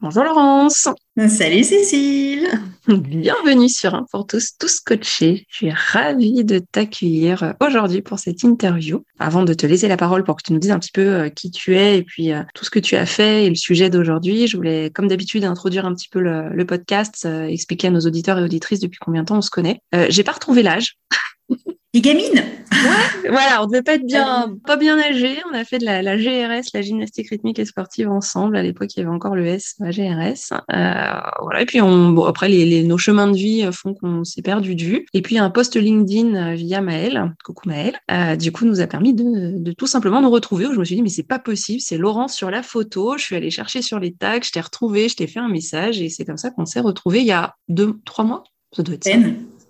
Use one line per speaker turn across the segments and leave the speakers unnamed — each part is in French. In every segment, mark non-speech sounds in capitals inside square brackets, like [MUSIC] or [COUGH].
Bonjour Laurence.
Salut Cécile.
Bienvenue sur Un pour tous, tous coachés. Je suis ravie de t'accueillir aujourd'hui pour cette interview. Avant de te laisser la parole pour que tu nous dises un petit peu euh, qui tu es et puis euh, tout ce que tu as fait et le sujet d'aujourd'hui, je voulais, comme d'habitude, introduire un petit peu le, podcast, euh, expliquer à nos auditeurs et auditrices depuis combien de temps on se connaît. J'ai pas retrouvé l'âge.
Les gamines
Voilà, on devait pas être bien, pas bien âgés. On a fait de la, la, GRS, la gymnastique rythmique et sportive ensemble. À l'époque, il y avait encore le S, la GRS. Euh, voilà. Et puis, on, bon, après, les, les, nos chemins de vie font qu'on s'est perdu de vue. Et puis, un post LinkedIn euh, via Maël, coucou Maël, euh, du coup, nous a permis de, de, tout simplement nous retrouver. Où je me suis dit, mais c'est pas possible, c'est Laurence sur la photo. Je suis allée chercher sur les tags, je t'ai retrouvé, je t'ai fait un message et c'est comme ça qu'on s'est retrouvés il y a deux, trois mois.
Ça doit être ça.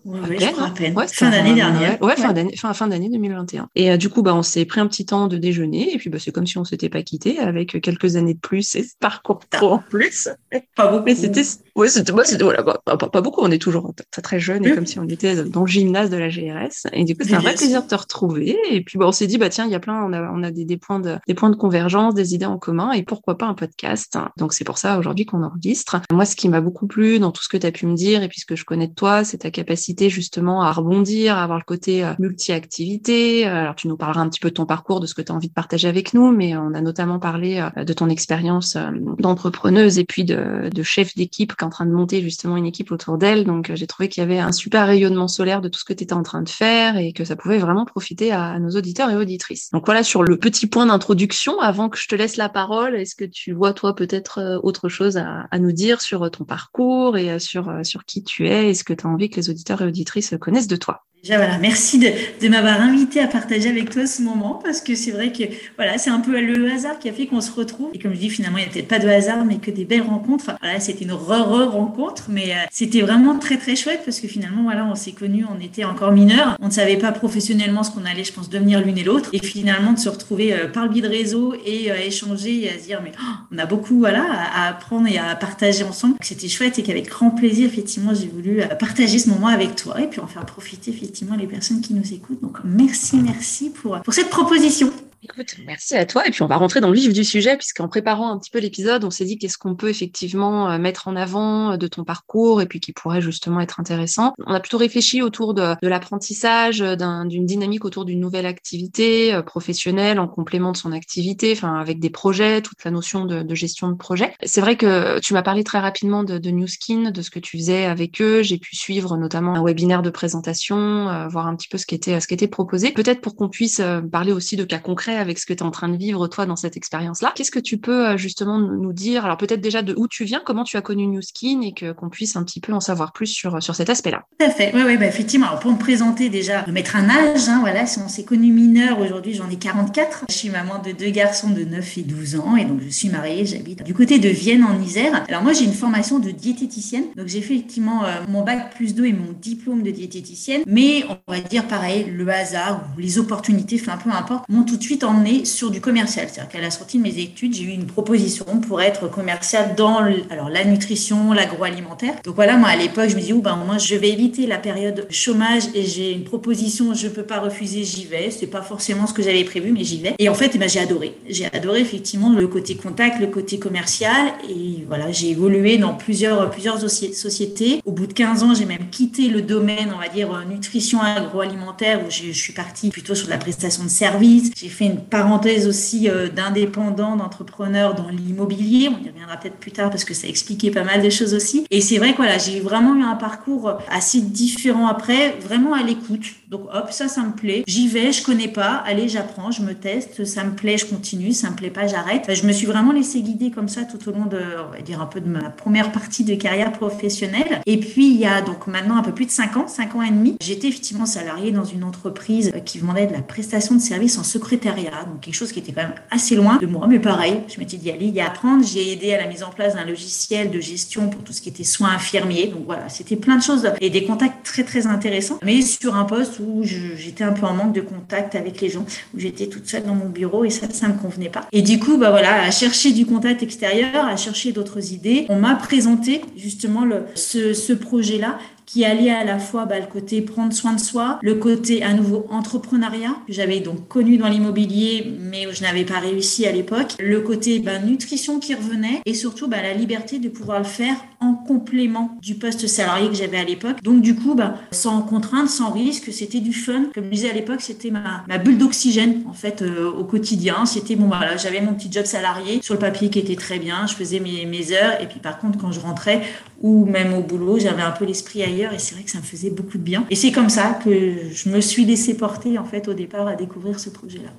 Ouais, je crois à peine. fin d'année dernière.
Ouais, fin d'année, fin, fin d'année 2021. Et euh, du coup, bah, on s'est pris un petit temps de déjeuner, et puis bah, c'est comme si on s'était pas quitté avec quelques années de plus et ce parcours pro en plus.
Pas beaucoup.
Mais c'était, ouais, c'était, bah, c'était voilà, pas, pas, beaucoup. On est toujours très, très jeunes et comme si on était dans le gymnase de la GRS. Et du coup, c'est un vrai plaisir de te retrouver. Et puis, bah, on s'est dit, bah tiens, il y a plein, on a, on a des, des points de, des points de convergence, des idées en commun, et pourquoi pas un podcast. Donc c'est pour ça aujourd'hui qu'on enregistre. Moi, ce qui m'a beaucoup plu dans tout ce que tu as pu me dire et puis ce que je connais de toi, c'est ta capacité justement à rebondir, à avoir le côté euh, multi-activité. Euh, alors, tu nous parleras un petit peu de ton parcours, de ce que tu as envie de partager avec nous, mais on a notamment parlé euh, de ton expérience d'entrepreneuse et puis de, de chef d'équipe qui est en train de monter justement une équipe autour d'elle. Donc, j'ai trouvé qu'il y avait un super rayonnement solaire de tout ce que tu étais en train de faire et que ça pouvait vraiment profiter à, nos auditeurs et auditrices. Donc, voilà sur le petit point d'introduction. Avant que je te laisse la parole, est-ce que tu vois, toi, peut-être autre chose à, à, nous dire sur ton parcours et sur, sur qui tu es Est-ce que tu as envie que les auditeurs et auditrices connaissent de toi?
Voilà, merci de, de m'avoir invité à partager avec toi ce moment parce que c'est vrai que voilà, c'est un peu le hasard qui a fait qu'on se retrouve. Et comme je dis, finalement, il n'y a peut-être pas de hasard, mais que des belles rencontres. voilà, c'était une re-re-rencontre, mais euh, c'était vraiment très très chouette parce que finalement, voilà, on s'est connus, on était encore mineurs, on ne savait pas professionnellement ce qu'on allait, je pense, devenir l'une et l'autre. Et finalement, de se retrouver euh, par le biais de réseau et euh, échanger et à se dire, mais oh, on a beaucoup voilà, à, apprendre et à partager ensemble. C'était chouette et qu'avec grand plaisir, effectivement, j'ai voulu partager ce moment avec toi et puis en faire profiter effectivement les personnes qui nous écoutent. Donc merci, merci pour, pour cette proposition.
Écoute, merci à toi. Et puis on va rentrer dans le vif du sujet, puisqu'en préparant un petit peu l'épisode, on s'est dit qu'est-ce qu'on peut effectivement euh, mettre en avant euh, de ton parcours et puis qui pourrait justement être intéressant. On a plutôt réfléchi autour de, l'apprentissage, d'une dynamique autour d'une nouvelle activité euh, professionnelle en complément de son activité, enfin avec des projets, toute la notion de, de gestion de projet. C'est vrai que tu m'as parlé très rapidement de, de New Skin, de ce que tu faisais avec eux. J'ai pu suivre notamment un webinaire de présentation, voir un petit peu ce qui était, ce qui était proposé. Peut-être pour qu'on puisse parler aussi de cas concrets avec ce que tu es en train de vivre toi dans cette expérience-là. Qu'est-ce que tu peux euh, justement nous dire? Alors peut-être déjà de où tu viens, comment tu as connu New Skin et que qu'on puisse un petit peu en savoir plus sur sur cet aspect-là.
Tout à fait. Oui, oui, bah, effectivement. Alors pour me présenter déjà, mettre un âge, hein, voilà, si on s'est connu mineur, aujourd'hui j'en ai 44. Je suis maman de deux garçons de 9 et 12 ans et donc je suis mariée, j'habite du côté de Vienne en Isère. Alors moi j'ai une formation de diététicienne, donc j'ai effectivement euh, mon bac plus 2 et mon diplôme de diététicienne, mais on va dire pareil, le hasard ou les opportunités, enfin peu importe, m'ont tout de suite emmené sur du commercial. C'est-à-dire qu'à la sortie de mes études, j'ai eu une proposition pour être commercial dans alors, la nutrition, l'agroalimentaire. Donc voilà, moi à l'époque, je me dis, oh, ben, moi je vais éviter la période chômage et j'ai une proposition, je peux pas refuser, j'y vais. C'est pas forcément ce que j'avais prévu, mais j'y vais. Et en fait, eh ben, j'ai adoré. J'ai adoré effectivement le côté contact, le côté commercial. Et voilà, j'ai évolué dans plusieurs, plusieurs sociétés. Au bout de 15 ans, j'ai même quitté le domaine, on va dire, nutrition agroalimentaire, où je suis partie plutôt sur la prestation de services. J'ai fait une parenthèse aussi euh, d'indépendant, d'entrepreneur dans l'immobilier. On y reviendra peut-être plus tard parce que ça expliquait pas mal de choses aussi. Et c'est vrai que voilà, j'ai vraiment eu un parcours assez différent après, vraiment à l'écoute. Donc hop, ça, ça me plaît. J'y vais, je connais pas. Allez, j'apprends, je me teste. Ça me plaît, je continue. Ça me plaît pas, j'arrête. Je me suis vraiment laissé guider comme ça tout au long de, on va dire un peu de ma première partie de carrière professionnelle. Et puis il y a donc maintenant un peu plus de 5 ans, 5 ans et demi, j'étais effectivement salariée dans une entreprise qui vendait de la prestation de services en secrétariat, donc quelque chose qui était quand même assez loin de moi, mais pareil, je m'étais dit allez, il y apprendre. J'ai aidé à la mise en place d'un logiciel de gestion pour tout ce qui était soins infirmiers. Donc voilà, c'était plein de choses et des contacts très très intéressants, mais sur un poste où j'étais un peu en manque de contact avec les gens, où j'étais toute seule dans mon bureau et ça, ça me convenait pas. Et du coup, bah voilà, à chercher du contact extérieur, à chercher d'autres idées, on m'a présenté justement le, ce, ce projet-là qui alliait à la fois bah, le côté prendre soin de soi, le côté à nouveau entrepreneuriat, que j'avais donc connu dans l'immobilier, mais où je n'avais pas réussi à l'époque, le côté bah, nutrition qui revenait, et surtout bah, la liberté de pouvoir le faire en complément du poste salarié que j'avais à l'époque. Donc du coup, bah, sans contrainte, sans risque, c'était du fun. Comme je disais à l'époque, c'était ma, ma bulle d'oxygène en fait euh, au quotidien. C'était bon, voilà, j'avais mon petit job salarié sur le papier qui était très bien, je faisais mes, mes heures, et puis par contre, quand je rentrais, ou même au boulot, j'avais un peu l'esprit ailleurs et c'est vrai que ça me faisait beaucoup de bien. Et c'est comme ça que je me suis laissée porter en fait au départ à découvrir ce projet-là.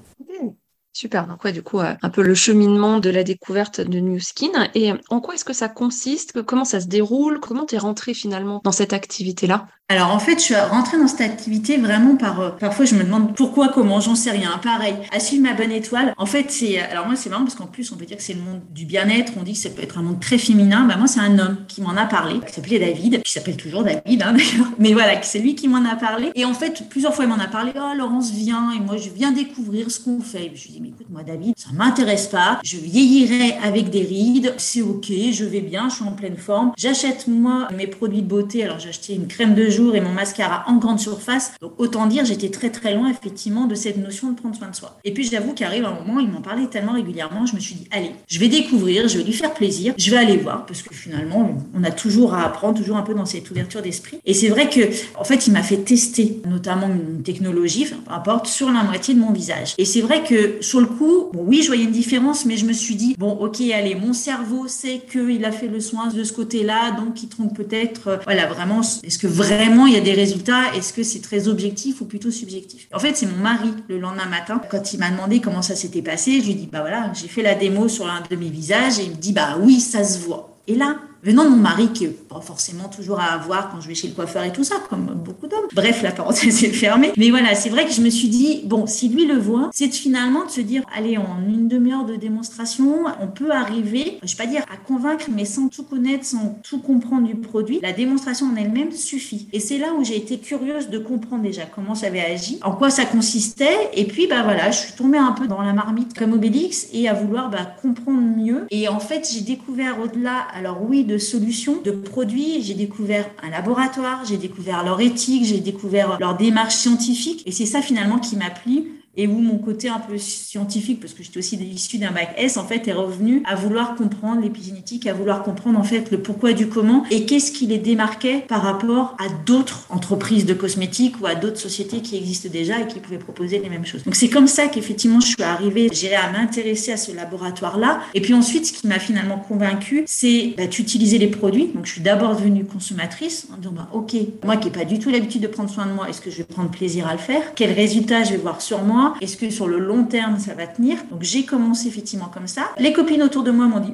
Super. Donc ouais, du coup, euh, un peu le cheminement de la découverte de New Skin. Et en quoi est-ce que ça consiste? Comment ça se déroule? Comment tu es rentrée finalement dans cette activité-là?
Alors en fait, je suis rentrée dans cette activité vraiment par. Euh, parfois, je me demande pourquoi, comment, j'en sais rien. Pareil, à suivre ma bonne étoile. En fait, c'est. Alors moi, c'est marrant parce qu'en plus, on peut dire que c'est le monde du bien-être. On dit que ça peut être un monde très féminin. Bah moi, c'est un homme qui m'en a parlé, qui s'appelait David, qui s'appelle toujours David, hein, [LAUGHS] d'ailleurs. Mais voilà, c'est lui qui m'en a parlé. Et en fait, plusieurs fois, il m'en a parlé. Oh, Laurence vient et moi, je viens découvrir ce qu'on fait. Je lui dis, mais écoute, moi, David, ça m'intéresse pas. Je vieillirai avec des rides. C'est ok, je vais bien, je suis en pleine forme. J'achète moi mes produits de beauté. Alors j'ai acheté une crème de jour et mon mascara en grande surface. Donc autant dire, j'étais très très loin effectivement de cette notion de prendre soin de soi. Et puis j'avoue qu'arrive un moment, il m'en parlait tellement régulièrement, je me suis dit, allez, je vais découvrir, je vais lui faire plaisir, je vais aller voir, parce que finalement, on a toujours à apprendre, toujours un peu dans cette ouverture d'esprit. Et c'est vrai que, en fait, il m'a fait tester notamment une technologie, enfin, peu importe, sur la moitié de mon visage. Et c'est vrai que sur le coup, bon, oui, je voyais une différence, mais je me suis dit, bon, ok, allez, mon cerveau sait qu'il a fait le soin de ce côté-là, donc il trompe peut-être, euh, voilà, vraiment, est-ce que vraiment il y a des résultats Est-ce que c'est très objectif ou plutôt subjectif? En fait, c'est mon mari le lendemain matin, quand il m'a demandé comment ça s'était passé, je lui dis, bah voilà, j'ai fait la démo sur l'un de mes visages et il me dit, bah oui, ça se voit. Et là, venant de mon mari, qui n'est pas forcément toujours à avoir quand je vais chez le coiffeur et tout ça, comme beaucoup d'hommes. Bref, la parenthèse est fermée. Mais voilà, c'est vrai que je me suis dit, bon, si lui le voit, c'est finalement de se dire, allez, en une demi-heure de démonstration, on peut arriver, je vais pas dire à convaincre, mais sans tout connaître, sans tout comprendre du produit, la démonstration en elle-même suffit. Et c'est là où j'ai été curieuse de comprendre déjà comment ça avait agi, en quoi ça consistait, et puis, bah voilà, je suis tombée un peu dans la marmite comme Obélix et à vouloir bah, comprendre mieux. Et en fait, j'ai découvert au-delà, alors oui, de solutions, de produits. J'ai découvert un laboratoire, j'ai découvert leur éthique, j'ai découvert leur démarche scientifique. Et c'est ça finalement qui m'a plu et où mon côté un peu scientifique, parce que j'étais aussi issu d'un bac S, en fait, est revenu à vouloir comprendre l'épigénétique, à vouloir comprendre en fait le pourquoi du comment et qu'est-ce qui les démarquait par rapport à d'autres entreprises de cosmétiques ou à d'autres sociétés qui existent déjà et qui pouvaient proposer les mêmes choses. Donc c'est comme ça qu'effectivement je suis arrivée, j'ai à m'intéresser à ce laboratoire-là. Et puis ensuite, ce qui m'a finalement convaincue, c'est bah, d'utiliser les produits. Donc je suis d'abord devenue consommatrice en disant bah, ok, moi qui n'ai pas du tout l'habitude de prendre soin de moi, est-ce que je vais prendre plaisir à le faire? Quels résultats je vais voir sur moi? Est-ce que sur le long terme, ça va tenir? Donc j'ai commencé effectivement comme ça. Les copines autour de moi m'ont dit,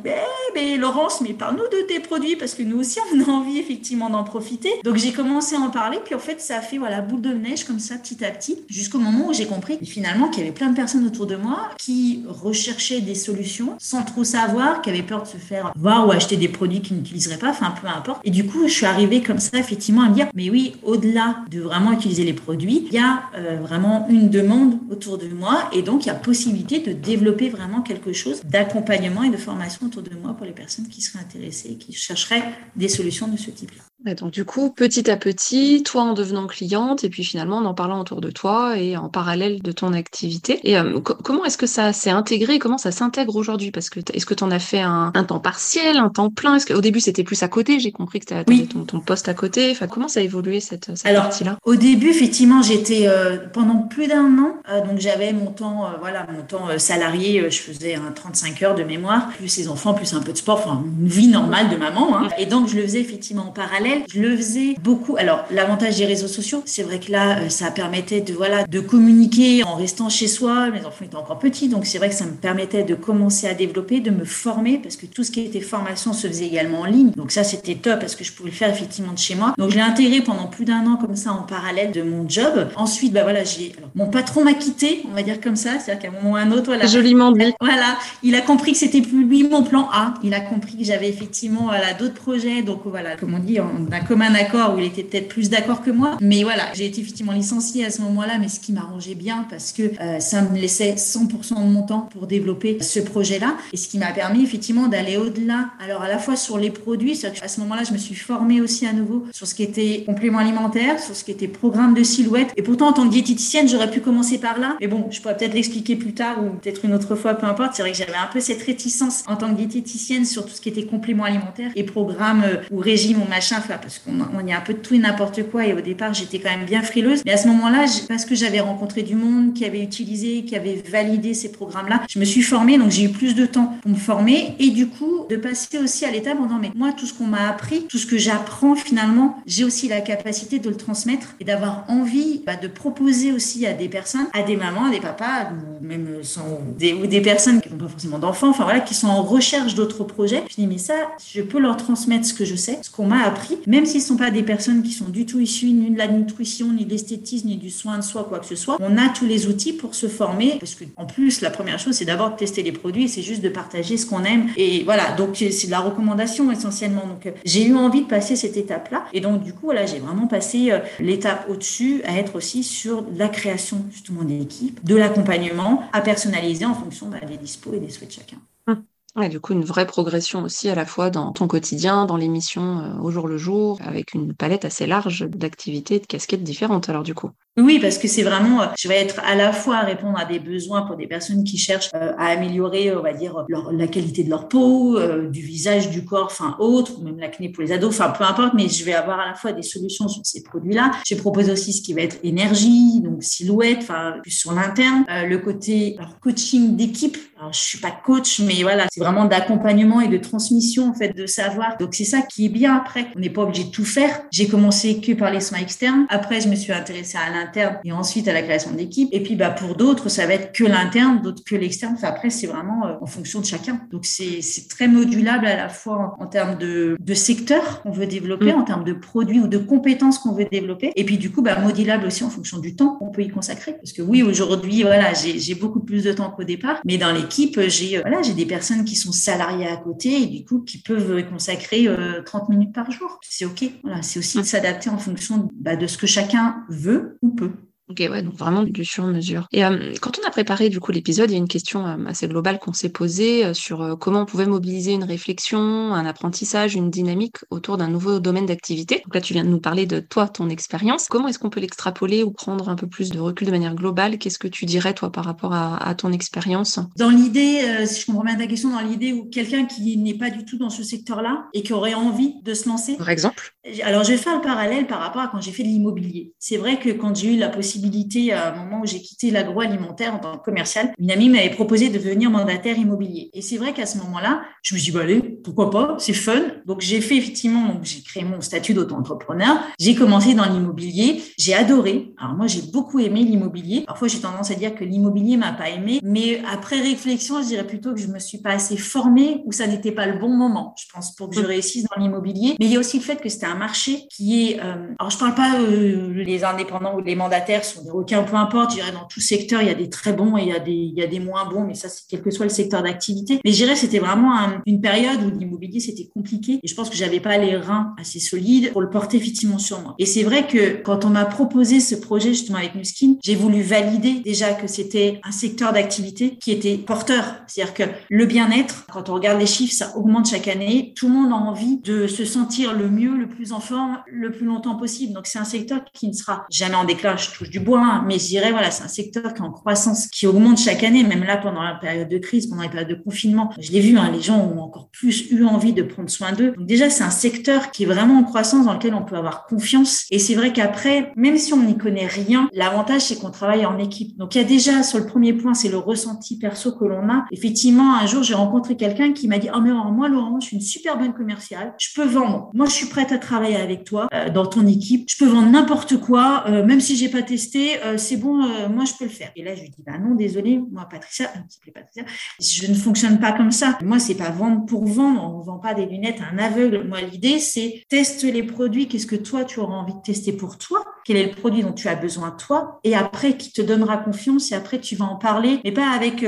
eh, Laurence, mais parle-nous de tes produits parce que nous aussi, on a envie effectivement d'en profiter. Donc j'ai commencé à en parler, puis en fait, ça a fait voilà boule de neige comme ça, petit à petit, jusqu'au moment où j'ai compris finalement qu'il y avait plein de personnes autour de moi qui recherchaient des solutions sans trop savoir, qui avaient peur de se faire voir ou acheter des produits qu'ils n'utiliseraient pas, enfin peu importe. Et du coup, je suis arrivée comme ça effectivement à me dire, mais oui, au-delà de vraiment utiliser les produits, il y a euh, vraiment une demande autour de moi et donc il y a possibilité de développer vraiment quelque chose d'accompagnement et de formation autour de moi pour les personnes qui seraient intéressées et qui chercheraient des solutions de ce type-là.
Donc du coup, petit à petit, toi en devenant cliente et puis finalement en en parlant autour de toi et en parallèle de ton activité. Et euh, comment est-ce que ça s'est intégré? Comment ça s'intègre aujourd'hui? Parce que est-ce que tu en as fait un, temps partiel, un temps plein? Est-ce qu'au début c'était plus à côté? J'ai compris que tu as ton, ton, poste à côté. Enfin, comment ça a évolué cette, cette partie-là?
Au début, effectivement, j'étais euh, pendant plus d'un an. Euh, donc j'avais mon temps, voilà, mon temps salarié. je faisais un 35 heures de mémoire, plus les enfants, plus un peu de sport, enfin une vie normale de maman. Hein. Et donc je le faisais effectivement en parallèle. Je le faisais beaucoup. Alors, l'avantage des réseaux sociaux, c'est vrai que là, euh, ça permettait de, voilà, de communiquer en restant chez soi. Mes enfants étaient encore petits, donc c'est vrai que ça me permettait de commencer à développer, de me former, parce que tout ce qui était formation se faisait également en ligne. Donc ça, c'était top, parce que je pouvais le faire effectivement de chez moi. Donc, je l'ai intégré pendant plus d'un an comme ça en parallèle de mon job. Ensuite, bah voilà, j'ai, mon patron m'a quitté, on va dire comme ça, c'est-à-dire qu'à un moment ou à un autre, voilà.
Joliment dit.
Voilà, il a compris que c'était plus lui mon plan A. Il a compris que j'avais effectivement, voilà, d'autres projets. Donc voilà, comme on dit, d'un commun accord où il était peut-être plus d'accord que moi. Mais voilà, j'ai été effectivement licenciée à ce moment-là, mais ce qui m'arrangeait bien parce que euh, ça me laissait 100% de mon temps pour développer ce projet-là et ce qui m'a permis effectivement d'aller au-delà. Alors à la fois sur les produits, à ce moment-là, je me suis formée aussi à nouveau sur ce qui était complément alimentaire, sur ce qui était programme de silhouette. Et pourtant, en tant que diététicienne, j'aurais pu commencer par là. Mais bon, je pourrais peut-être l'expliquer plus tard ou peut-être une autre fois, peu importe. C'est vrai que j'avais un peu cette réticence en tant que diététicienne sur tout ce qui était complément alimentaire et programme euh, ou régime ou machin, parce qu'on on y a un peu de tout et n'importe quoi. Et au départ, j'étais quand même bien frileuse. Mais à ce moment-là, parce que j'avais rencontré du monde qui avait utilisé, qui avait validé ces programmes-là, je me suis formée. Donc, j'ai eu plus de temps pour me former. Et du coup, de passer aussi à l'étape en disant, mais moi, tout ce qu'on m'a appris, tout ce que j'apprends finalement, j'ai aussi la capacité de le transmettre et d'avoir envie bah, de proposer aussi à des personnes, à des mamans, à des papas, ou même sans, des, ou des personnes qui n'ont pas forcément d'enfants, enfin voilà, qui sont en recherche d'autres projets. Je dis, mais ça, je peux leur transmettre ce que je sais, ce qu'on m'a appris, même s'ils ne sont pas des personnes qui sont du tout issues ni de la nutrition, ni de l'esthétisme, ni du soin de soi, quoi que ce soit. On a tous les outils pour se former, parce que en plus, la première chose, c'est d'abord de tester les produits, c'est juste de partager ce qu'on aime. Et voilà, donc c'est de la recommandation essentiellement. Donc j'ai eu envie de passer cette étape-là. Et donc du coup, voilà, j'ai vraiment passé euh, l'étape au-dessus à être aussi sur la création justement d'équipe, de l'accompagnement à personnaliser en fonction bah, des dispos et des souhaits de chacun.
Ouais, du coup, une vraie progression aussi à la fois dans ton quotidien, dans l'émission euh, au jour le jour, avec une palette assez large d'activités, de casquettes différentes. Alors du coup.
Oui, parce que c'est vraiment, euh, je vais être à la fois à répondre à des besoins pour des personnes qui cherchent euh, à améliorer, on va dire, la qualité de leur peau, du visage, du corps, enfin autre, même l'acné pour les ados, enfin peu importe, mais je vais avoir à la fois des solutions sur ces produits-là. Je propose aussi ce qui va être énergie, donc silhouette, enfin plus sur l'interne, le côté alors, coaching d'équipe. Alors je suis pas coach, mais voilà, c'est vraiment d'accompagnement et de transmission en fait de savoir. Donc c'est ça qui est bien après. On n'est pas obligé de tout faire. J'ai commencé que par les soins externes. Après, je me suis intéressée à l'interne et ensuite à la création d'équipe. Et puis bah pour d'autres, ça va être que l'interne, d'autres que l'externe. Enfin, après, c'est vraiment euh, en fonction de chacun. Donc c'est très modulable à la fois en, termes de, de secteur qu'on veut développer, mm. en termes de produits ou de compétences qu'on veut développer. Et puis du coup, bah, modulable aussi en fonction du temps qu'on peut y consacrer. Parce que oui, aujourd'hui, voilà, j'ai beaucoup plus de temps qu'au départ. Mais dans l'équipe, j'ai voilà, j'ai des personnes qui sont salariés à côté et du coup qui peuvent consacrer 30 euh, minutes par jour. C'est OK. Voilà, c'est aussi de s'adapter en fonction bah, de ce que chacun veut ou peut.
Ok, ouais, donc vraiment du sur-mesure. Et euh, quand on a préparé du coup l'épisode, il y a une question euh, assez globale qu'on s'est posée euh, sur comment on pouvait mobiliser une réflexion, un apprentissage, une dynamique autour d'un nouveau domaine d'activité. Donc là, tu viens de nous parler de toi, ton expérience. Comment est-ce qu'on peut l'extrapoler ou prendre un peu plus de recul de manière globale? Qu'est-ce que tu dirais toi par rapport à, ton expérience?
Dans l'idée, si je comprends bien ta question, dans l'idée où quelqu'un qui n'est pas du tout dans ce secteur-là et qui aurait envie de se lancer.
Par exemple
Alors, je vais faire le parallèle par rapport à quand j'ai fait de l'immobilier. C'est vrai que quand j'ai eu la possibilité à un moment où j'ai quitté l'agroalimentaire en tant que commercial. Une amie m'avait proposé de devenir mandataire immobilier. Et c'est vrai qu'à ce moment-là, je me suis dit, bah, allez, pourquoi pas, c'est fun. Donc j'ai fait effectivement, j'ai créé mon statut d'auto-entrepreneur. J'ai commencé dans l'immobilier. J'ai adoré. Alors moi, j'ai beaucoup aimé l'immobilier. Parfois, j'ai tendance à dire que l'immobilier m'a pas aimé. Mais après réflexion, je dirais plutôt que je me suis pas assez formée ou ça n'était pas le bon moment, je pense, pour que je réussisse dans l'immobilier. Mais il y a aussi le fait que c'était un marché qui est, euh, alors je parle pas euh, les indépendants ou les mandataires sont des requins, peu importe. Je dirais dans tout secteur, il y a des très bons et il y a des, il y a des moins bons, mais ça, c'est quel que soit le secteur d'activité. Mais je dirais c'était vraiment une période où l'immobilier, c'était compliqué. Et je pense que j'avais pas les reins assez solides pour le porter effectivement sur moi. Et c'est vrai que quand on m'a proposé ce projet justement avec Nuskin, j'ai voulu valider déjà que c'était un secteur d'activité qui était porteur. C'est-à-dire que le bien-être, quand on regarde les chiffres, ça augmente chaque année. Tout le monde a envie de se sentir le mieux, le plus en forme, le plus longtemps possible. Donc c'est un secteur qui ne sera jamais en déclin. Je du bois, hein, mais je dirais voilà, c'est un secteur qui est en croissance, qui augmente chaque année. Même là, pendant la période de crise, pendant les périodes de confinement, je l'ai vu, hein, les gens ont encore plus eu envie de prendre soin d'eux. Donc déjà, c'est un secteur qui est vraiment en croissance, dans lequel on peut avoir confiance. Et c'est vrai qu'après, même si on n'y connaît rien, l'avantage c'est qu'on travaille en équipe. Donc il y a déjà sur le premier point, c'est le ressenti perso que l'on a. Effectivement, un jour, j'ai rencontré quelqu'un qui m'a dit "Oh mais moi Laurent, je suis une super bonne commerciale. Je peux vendre. Moi, je suis prête à travailler avec toi euh, dans ton équipe. Je peux vendre n'importe quoi, euh, même si j'ai pas testé. Euh, c'est bon, moi je peux le faire." Et là, je lui dis "Bah non, désolé, moi Patricia, [LAUGHS] Patricia, je ne fonctionne pas comme ça. Moi, c'est pas vendre pour vendre. On vend pas des lunettes à un aveugle. Moi, l'idée c'est teste les produits. Qu'est-ce que toi tu auras envie de tester pour toi? Quel est le produit dont tu as besoin toi? Et après, qui te donnera confiance et après tu vas en parler, mais pas avec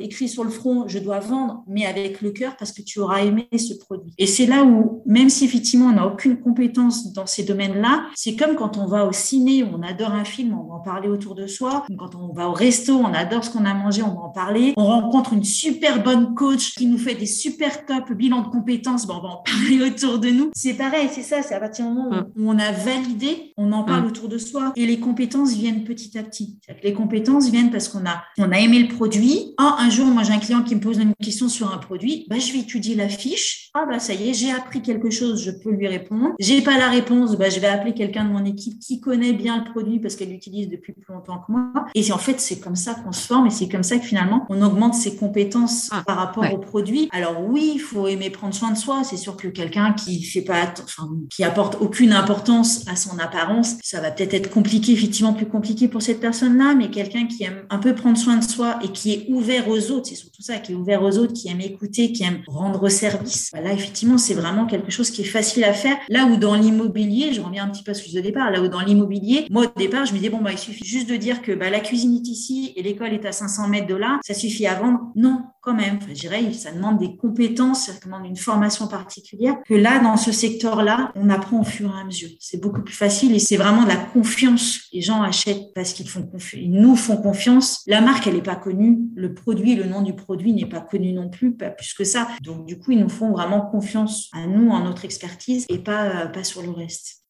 écrit sur le front "je dois vendre", mais avec le cœur parce que tu auras aimé ce produit. Et c'est là où, même si effectivement on n'a aucune compétence dans ces domaines-là, c'est comme quand on va au ciné, on adore un film, on va en parler autour de soi. Quand on va au resto, on adore ce qu'on a mangé, on va en parler. On rencontre une super bonne coach qui nous fait des super top bilans de compétences, on va en parler [LAUGHS] autour de nous. C'est pareil, c'est ça, c'est à partir du moment où on a validé, on en parle autour de soi et les compétences viennent petit à petit. Les compétences viennent parce qu'on a, aimé le produit. Ah, un jour, moi j'ai un client qui me pose une question sur un produit, bah, je vais étudier la fiche. Ah bah ça y est, j'ai appris quelque chose, je peux lui répondre. J'ai pas la réponse, bah, je vais appeler quelqu'un de mon équipe qui connaît bien le produit parce qu'elle depuis plus longtemps que moi. Et en fait, c'est comme ça qu'on se forme et c'est comme ça que finalement on augmente ses compétences ah, par rapport au produit. Alors oui, il faut aimer prendre soin de soi. C'est sûr que quelqu'un qui fait pas, enfin, qui apporte aucune importance à son apparence, ça va peut-être être compliqué, effectivement plus compliqué pour cette personne-là, mais quelqu'un qui aime un peu prendre soin de soi et qui est ouvert aux autres, c'est surtout ça, qui est ouvert aux autres, qui aime écouter, qui aime rendre service. Là, effectivement, c'est vraiment quelque chose qui est facile à faire. Là où dans l'immobilier, je reviens un petit peu à ce de départ, là où dans l'immobilier, moi au départ, je me disais, bon, bah, il suffit juste de dire que bah, la cuisine est ici et l'école est à 500 mètres de là, ça suffit à vendre? Non, quand même. je dirais, ça demande des compétences, ça demande une formation particulière. Que là, dans ce secteur-là, on apprend au fur et à mesure. C'est beaucoup plus facile et c'est vraiment de la confiance. Les gens achètent parce qu'ils font nous font confiance. La marque, elle n'est pas connue. Le produit, le nom du produit n'est pas connu non plus, pas plus que ça. Donc, du coup, ils nous font vraiment confiance à nous, en notre expertise et pas, euh, pas sur le reste.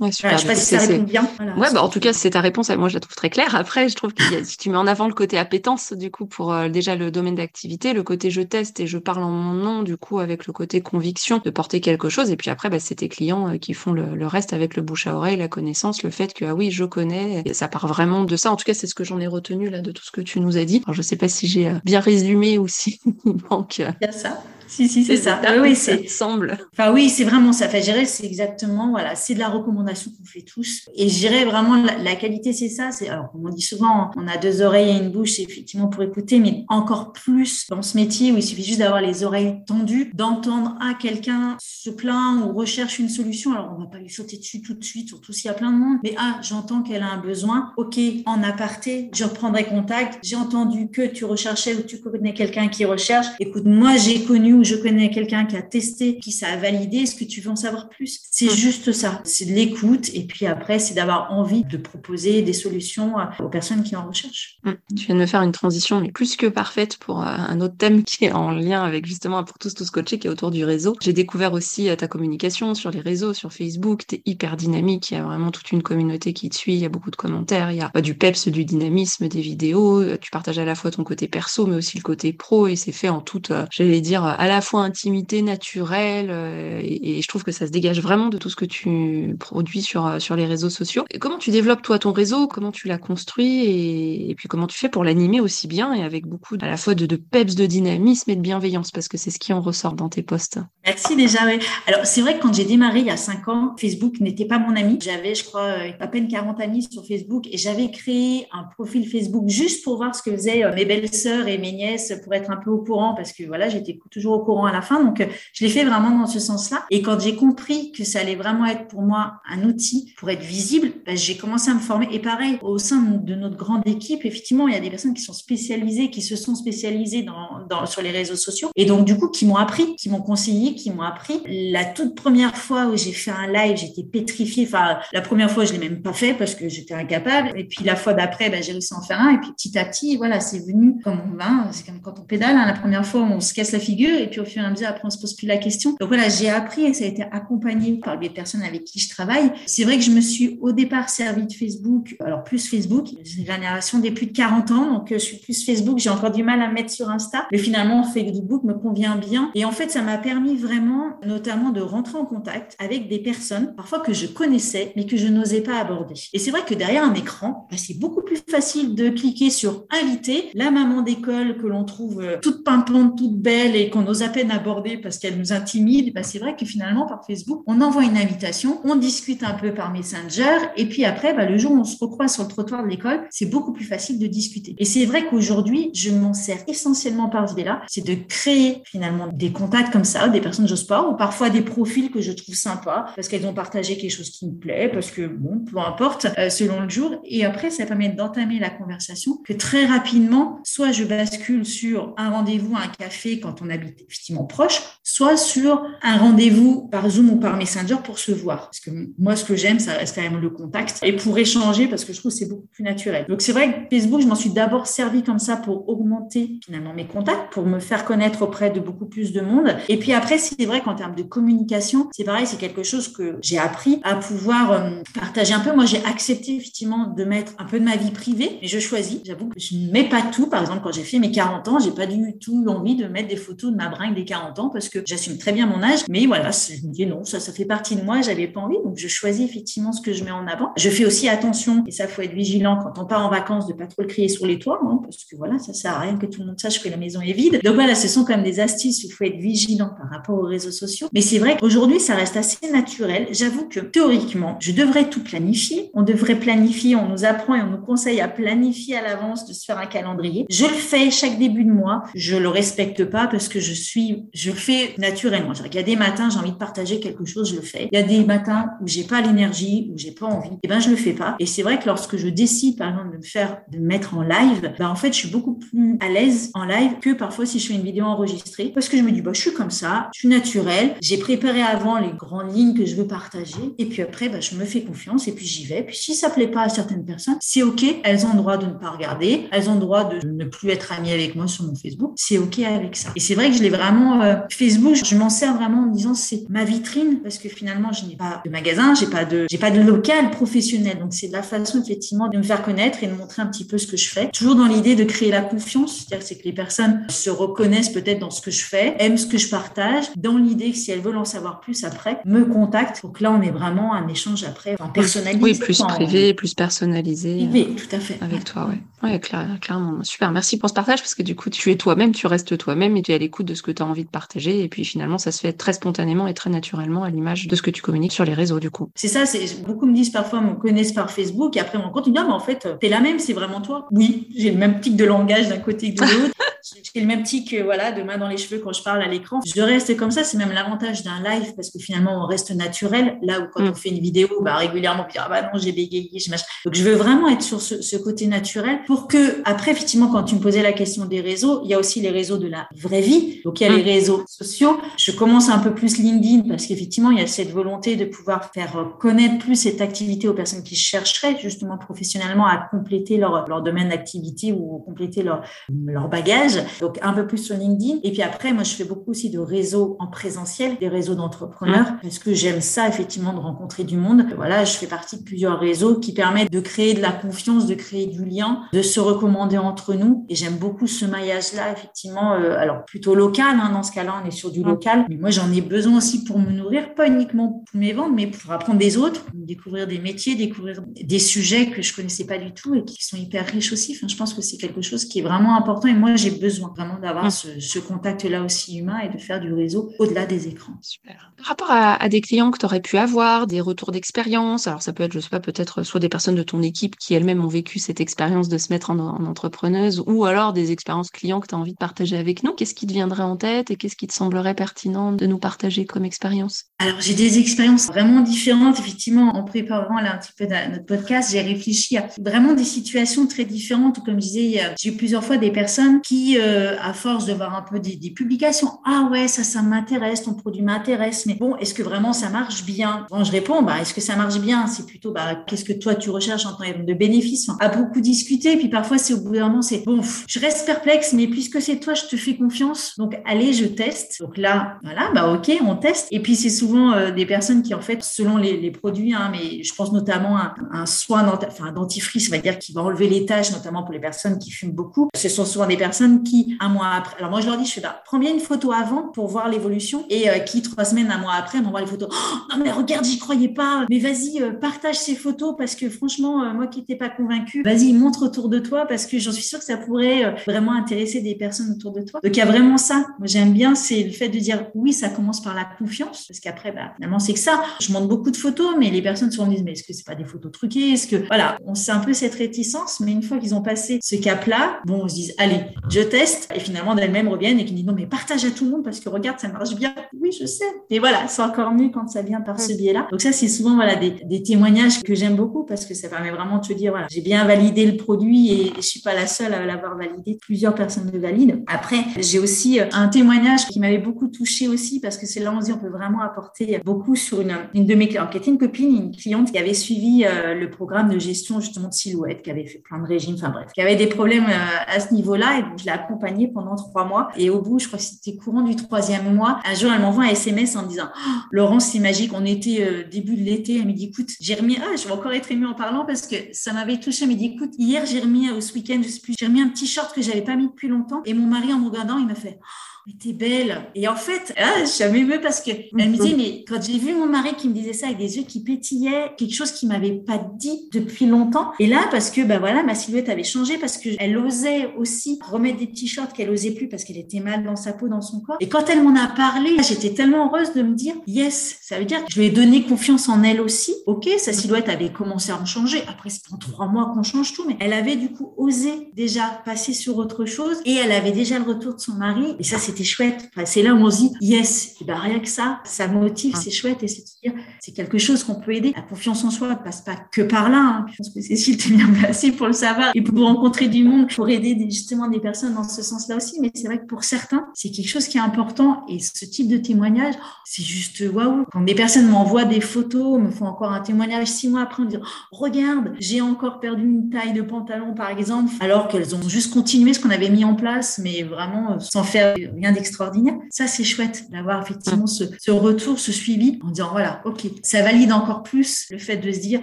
Ouais, super. je sais pas si ça répond bien. ouais, bah, en tout cas, c'est ta réponse. Moi, je la trouve très claire. Après, je trouve que tu mets en avant le côté appétence, du coup, pour euh, déjà le domaine d'activité, le côté je teste et je parle en mon nom, du coup, avec le côté conviction de porter quelque chose. Et puis après, bah, c'est tes clients euh, qui font le, reste avec le bouche à oreille, la connaissance, le fait que, ah oui, je connais. Et ça part vraiment de ça. En tout cas, c'est ce que j'en ai retenu là de tout ce que tu nous as dit. Alors, je sais pas si j'ai euh, bien résumé ou si [LAUGHS] il manque.
Il y a ça. Si, si, c'est ça.
Oui, c'est semble.
Enfin, oui, c'est vraiment ça. Enfin, gérer, c'est exactement, voilà, c'est de la recommandation qu'on fait tous. Et je vraiment, la, qualité, c'est ça. C'est, alors, comme on dit souvent, on a deux oreilles et une bouche, effectivement, pour écouter, mais encore plus dans ce métier où il suffit juste d'avoir les oreilles tendues, d'entendre, à quelqu'un se plaint ou recherche une solution. Alors, on va pas lui sauter dessus tout de suite, surtout s'il y a plein de monde. Mais, ah, j'entends qu'elle a un besoin. OK, en aparté, je reprendrai contact. J'ai entendu que tu recherchais ou tu connais quelqu'un qui recherche. Écoute, moi, j'ai connu je connais quelqu'un qui a testé, qui ça a validé, est-ce que tu veux en savoir plus? C'est hum. juste ça. C'est de l'écoute et puis après, c'est d'avoir envie de proposer des solutions aux personnes qui en recherchent.
Hum. Tu viens de me faire une transition, mais plus que parfaite pour euh, un autre thème qui est en lien avec justement pour tous tous coachés qui est autour du réseau. J'ai découvert aussi euh, ta communication sur les réseaux, sur Facebook. Tu es hyper dynamique. Il y a vraiment toute une communauté qui te suit. Il y a beaucoup de commentaires. Il y a bah, du peps, du dynamisme, des vidéos. Euh, tu partages à la fois ton côté perso, mais aussi le côté pro et c'est fait en toute, j'allais dire, à la fois intimité naturelle euh, et, je trouve que ça se dégage vraiment de tout ce que tu produis sur, euh, sur les réseaux sociaux. Comment tu développes toi ton réseau? Comment tu l'as construit? Et, puis comment tu fais pour l'animer aussi bien et avec beaucoup à la fois de, peps, de dynamisme et de bienveillance? Parce que c'est ce qui en ressort dans tes posts.
Merci déjà. Alors c'est vrai que quand j'ai démarré il y a cinq ans, Facebook n'était pas mon ami. J'avais, je crois, euh, à peine 40 amis sur Facebook et j'avais créé un profil Facebook juste pour voir ce que faisaient mes belles sœurs et mes nièces pour être un peu au courant parce que voilà, j'étais toujours au courant à la fin. Donc, euh, je l'ai fait vraiment dans ce sens-là. Et quand j'ai compris que ça allait vraiment être pour moi un outil pour être visible, ben, j'ai commencé à me former. Et pareil, au sein de notre grande équipe, effectivement, il y a des personnes qui sont spécialisées, qui se sont spécialisées dans, sur les réseaux sociaux. Et donc, du coup, qui m'ont appris, qui m'ont conseillé, qui m'ont appris. La toute première fois où j'ai fait un live, j'étais pétrifiée. Enfin, la première fois, je l'ai même pas fait parce que j'étais incapable. Et puis la fois d'après, ben, j'ai réussi à en faire un. Et puis petit à petit, voilà, c'est venu comme on va. C'est comme quand on pédale. Hein. La première fois, on se casse la figure. Et puis au fur et à mesure, après, on se pose plus la question. Donc voilà, j'ai appris et ça a été accompagné par les personnes avec qui je travaille. C'est vrai que je me suis au départ servi de Facebook. Alors plus Facebook. J'ai une génération des plus de 40 ans. Donc euh, je suis plus Facebook. J'ai encore du mal à mettre sur Insta. Mais finalement, Facebook me convient bien. Et en fait, ça m'a permis vraiment, notamment, de rentrer en contact avec des personnes, parfois que je connaissais, mais que je n'osais pas aborder. Et c'est vrai que derrière un écran, bah, c'est beaucoup plus facile de cliquer sur inviter la maman d'école que l'on trouve euh, toute pimpante, toute belle et qu'on ose à peine aborder parce qu'elle nous intimide. Bah, c'est vrai que finalement, par Facebook, on envoie une invitation, on discute un peu par Messenger et puis après, bah, le jour où on se recroise sur le trottoir de l'école, c'est beaucoup plus facile de discuter. Et c'est vrai qu'aujourd'hui, je m'en sers essentiellement par ce biais-là, c'est de créer finalement des contacts comme ça, des personnes j'ose pas, ou parfois des profils que je trouve sympas parce qu'elles ont partagé quelque chose qui me plaît, parce que bon, peu importe, euh, selon le jour. Et après, ça permet d'entamer la conversation que très rapidement, soit je bascule sur un rendez-vous, un café quand on habite effectivement proche, soit sur un rendez-vous par Zoom ou par Messenger pour se voir. Parce que moi, ce que j'aime, ça reste quand même le contact et pour échanger parce que je trouve que c'est beaucoup plus naturel. Donc c'est vrai que Facebook, je m'en suis d'abord servi comme ça pour augmenter finalement mes contacts, pour me faire connaître auprès de beaucoup plus de monde. Et puis après, c'est vrai qu'en termes de communication, c'est pareil, c'est quelque chose que j'ai appris à pouvoir euh, partager un peu. Moi, j'ai accepté effectivement de mettre un peu de ma vie privée, mais je choisis. J'avoue que je ne mets pas tout. Par exemple, quand j'ai fait mes 40 ans, j'ai pas du tout envie de mettre des photos de ma bringue des 40 ans parce que j'assume très bien mon âge. Mais voilà, je me dis non, ça, ça fait partie de moi. J'avais pas envie, donc je choisis effectivement ce que je mets en avant. Je fais aussi attention, et ça faut être vigilant quand on part en vacances de pas trop le crier sur les toits, hein, parce que voilà, ça sert à rien que tout le monde sache que la maison est vide. Donc voilà, ce sont quand même des astuces. Il faut être vigilant par rapport aux réseaux sociaux. Mais c'est vrai qu'aujourd'hui, ça reste assez naturel. J'avoue que théoriquement, je devrais tout planifier. On devrait planifier. On nous apprend et on nous conseille à planifier à l'avance, de se faire un calendrier. Je le fais chaque début de mois. Je le respecte pas parce que je suis, je fais naturellement. Il y a des matins, j'ai envie de partager quelque chose, je le fais. Il y a des matins où j'ai pas l'énergie, où j'ai pas envie. Et eh ben, je le fais pas. Et c'est vrai que lorsque je décide, par exemple, de me faire, de me mettre en live, ben, en fait, je suis beaucoup plus à l'aise en live que parfois si je fais une vidéo enregistrée parce que je me dis, bah, je suis comme ça, je suis naturelle. J'ai préparé avant les grandes lignes que je veux partager. Et puis après, bah, je me fais confiance et puis j'y vais. Puis si ça plaît pas à certaines personnes, c'est OK. Elles ont le droit de ne pas regarder. Elles ont le droit de ne plus être amies avec moi sur mon Facebook. C'est OK avec ça. Et c'est vrai que je l'ai vraiment, euh, Facebook, je m'en sers vraiment en disant c'est ma vitrine parce que finalement, je n'ai pas de magasin, j'ai pas de, j'ai pas de local professionnel. Donc c'est de la façon effectivement de me faire connaître et de montrer un petit peu ce que je fais. Toujours dans l'idée de créer la confiance. C'est-à-dire c'est que les personnes se reconnaissent peut-être dans ce que je fais, aiment ce que je partage, dans l'idée que si elles veulent en savoir plus après, me contactent. Donc là, on est vraiment un échange après en personnalisé.
Oui, plus privé, plus personnalisé.
Privé, tout à fait.
Avec toi, ouais. Ouais, clairement. Super. Merci pour ce partage parce que du coup, tu es toi-même, tu restes toi-même et tu es à l'écoute de ce que tu as envie de partager. Et puis finalement, ça se fait très spontanément et très naturellement à l'image de ce que tu communiques sur les réseaux, du coup.
C'est ça. C'est beaucoup me disent parfois, me connaissent par Facebook et après on continue. Ah, mais en fait, t'es la même, c'est vraiment toi. Oui, j'ai le même tic de langage d'un côté que de l'autre. [LAUGHS] j'ai le même tic, voilà, de main dans les cheveux quand je parle à l'écran. Je reste comme ça. C'est même l'avantage d'un live parce que finalement, on reste naturel. Là où quand mm. on fait une vidéo, bah, régulièrement, puis, ah bah non, j'ai bégayé, je Donc, je veux vraiment être sur ce, ce côté naturel pour que, après, effectivement, quand tu me posais la question des réseaux, il y a aussi les réseaux de la vraie vie. Donc, il y a les réseaux sociaux. Je commence un peu plus LinkedIn parce qu'effectivement, il y a cette volonté de pouvoir faire connaître plus cette activité aux personnes qui chercheraient justement professionnellement à compléter leur, leur domaine d'activité ou compléter leur, leur bagage. Donc, un peu plus sur LinkedIn. Et puis après, moi, je fais beaucoup aussi de réseaux en présentiel, des réseaux d'entrepreneurs, mm. parce que j'aime ça, effectivement, de rencontrer du monde. Voilà, je fais partie de plusieurs réseaux qui permettent de créer de la confiance, de créer du lien, de se recommander entre nous. Et j'aime beaucoup ce maillage-là, effectivement, euh, alors plutôt local. Hein, dans ce cas-là, on est sur du local. Mais moi, j'en ai besoin aussi pour me nourrir, pas uniquement pour mes ventes, mais pour apprendre des autres, découvrir des métiers, découvrir des sujets que je connaissais pas du tout et qui sont hyper riches aussi. Enfin, je pense que c'est quelque chose qui est vraiment important et moi, j'ai besoin vraiment d'avoir ce, ce contact-là aussi humain et de faire du réseau au-delà des écrans.
Super. Par rapport à, à des clients que tu aurais pu avoir, des retours d'expérience, alors ça peut être, je sais pas, peut-être soit des personnes de ton équipe qui elles-mêmes ont vécu cette expérience de se mettre en, en entrepreneuse ou alors des expériences clients que tu as envie de partager avec nous. Qu'est-ce qui te en tête et qu'est-ce qui te semblerait pertinent de nous partager comme expérience?
Alors, j'ai des expériences vraiment différentes. Effectivement, en préparant là, un petit peu notre podcast, j'ai réfléchi à vraiment des situations très différentes. Comme je disais, j'ai eu plusieurs fois des personnes qui, euh, à force de voir un peu des, publications, ah ouais, ça, ça m'intéresse, ton produit m'intéresse, mais bon, est-ce que vraiment ça marche bien? Quand je réponds, bah, est-ce que ça marche bien? C'est plutôt, bah, qu'est-ce que toi tu recherches en termes de bénéfices À beaucoup discuter, puis parfois c'est au bout d'un moment, c'est bon, je reste perplexe, mais puisque c'est toi, je te fais confiance, donc allez, je teste. Donc là, voilà, bah ok, on teste. Et puis c'est souvent euh, des personnes qui en fait, selon les, produits, hein, mais je pense notamment à un soin, enfin un dentifrice, on va dire, qui va enlever les taches, notamment pour les personnes qui fument beaucoup. Ce sont souvent des personnes qui, un mois après, alors moi je leur dis, je fais, bah, prends bien une photo avant pour voir l'évolution et euh, qui trois semaines, un mois après, m'envoie les photos. Oh, non mais regarde, j'y croyais pas. Mais vas-y, euh, partage ces photos parce que franchement, moi qui n'étais pas convaincue, vas-y, montre autour de toi parce que j'en suis sûre que ça pourrait vraiment intéresser des personnes autour de toi. Donc il y a vraiment ça. Moi j'aime bien, c'est le fait de dire oui, ça commence par la confiance parce qu'après, bah, finalement c'est que ça. Je montre beaucoup de photos, mais les personnes souvent me disent mais est-ce que c'est pas des photos truquées? Est-ce que voilà, on sait un peu cette réticence, mais une fois qu'ils ont passé ce cap-là, bon, on se dit allez, je teste et finalement d'elles-mêmes reviennent et qui disent non mais partage à tout le monde parce que regarde, ça marche bien. Oui, je sais. Et voilà, c'est encore mieux quand ça vient par ce biais-là. Donc ça, c'est souvent voilà des, des témoignages que j'aime beaucoup parce que ça permet vraiment de te dire voilà, j'ai bien validé le produit et je suis pas la seule à l'avoir validé. Plusieurs personnes le valident. Après, j'ai aussi euh, un témoignage qui m'avait beaucoup touché aussi parce que c'est là où on dit on peut vraiment apporter beaucoup sur une, une de mes clientes, qui était une copine, une cliente qui avait suivi euh, le programme de gestion justement de silhouette, qui avait fait plein de régimes, enfin bref, qui avait des problèmes euh, à ce niveau-là. Et donc je l'ai accompagnée pendant trois mois. Et au bout, je crois que c'était courant du troisième mois, un jour elle m'envoie un SMS en me disant oh, Laurence, c'est magique, on était euh, début de l'été, elle me dit écoute, j'ai remis, ah, je vais encore être émue en parlant parce que ça m'avait touché, elle me dit écoute, hier j'ai remis au ce week-end, je sais plus, j'ai remis un petit short que j'avais pas mis depuis longtemps. Et mon mari en me regardant, il m'a fait oh, mais t'es belle. Et en fait, ah, je jamais mieux parce que elle me dit, mais quand j'ai vu mon mari qui me disait ça avec des yeux qui pétillaient, quelque chose qu'il m'avait pas dit depuis longtemps. Et là, parce que, bah voilà, ma silhouette avait changé parce que elle osait aussi remettre des t-shirts qu'elle osait plus parce qu'elle était mal dans sa peau, dans son corps. Et quand elle m'en a parlé, j'étais tellement heureuse de me dire, yes, ça veut dire que je lui ai donné confiance en elle aussi. Ok, sa silhouette avait commencé à en changer. Après, c'est en trois mois qu'on change tout, mais elle avait du coup osé déjà passer sur autre chose et elle avait déjà le retour de son mari. Et ça, c'est c'était chouette. Enfin, c'est là où on se dit, yes, et ben rien que ça, ça motive, c'est chouette et c'est dire, c'est quelque chose qu'on peut aider. La confiance en soi ne passe pas que par là. Hein. Je pense que Cécile, t'es bien placée pour le savoir et pour rencontrer du monde, pour aider justement des personnes dans ce sens-là aussi. Mais c'est vrai que pour certains, c'est quelque chose qui est important et ce type de témoignage, c'est juste waouh. Quand des personnes m'envoient des photos, me font encore un témoignage six mois après, me dire, oh, regarde, j'ai encore perdu une taille de pantalon, par exemple, alors qu'elles ont juste continué ce qu'on avait mis en place, mais vraiment sans faire rien d'extraordinaire. Ça, c'est chouette d'avoir effectivement ce, ce, retour, ce suivi en disant voilà, ok, ça valide encore plus le fait de se dire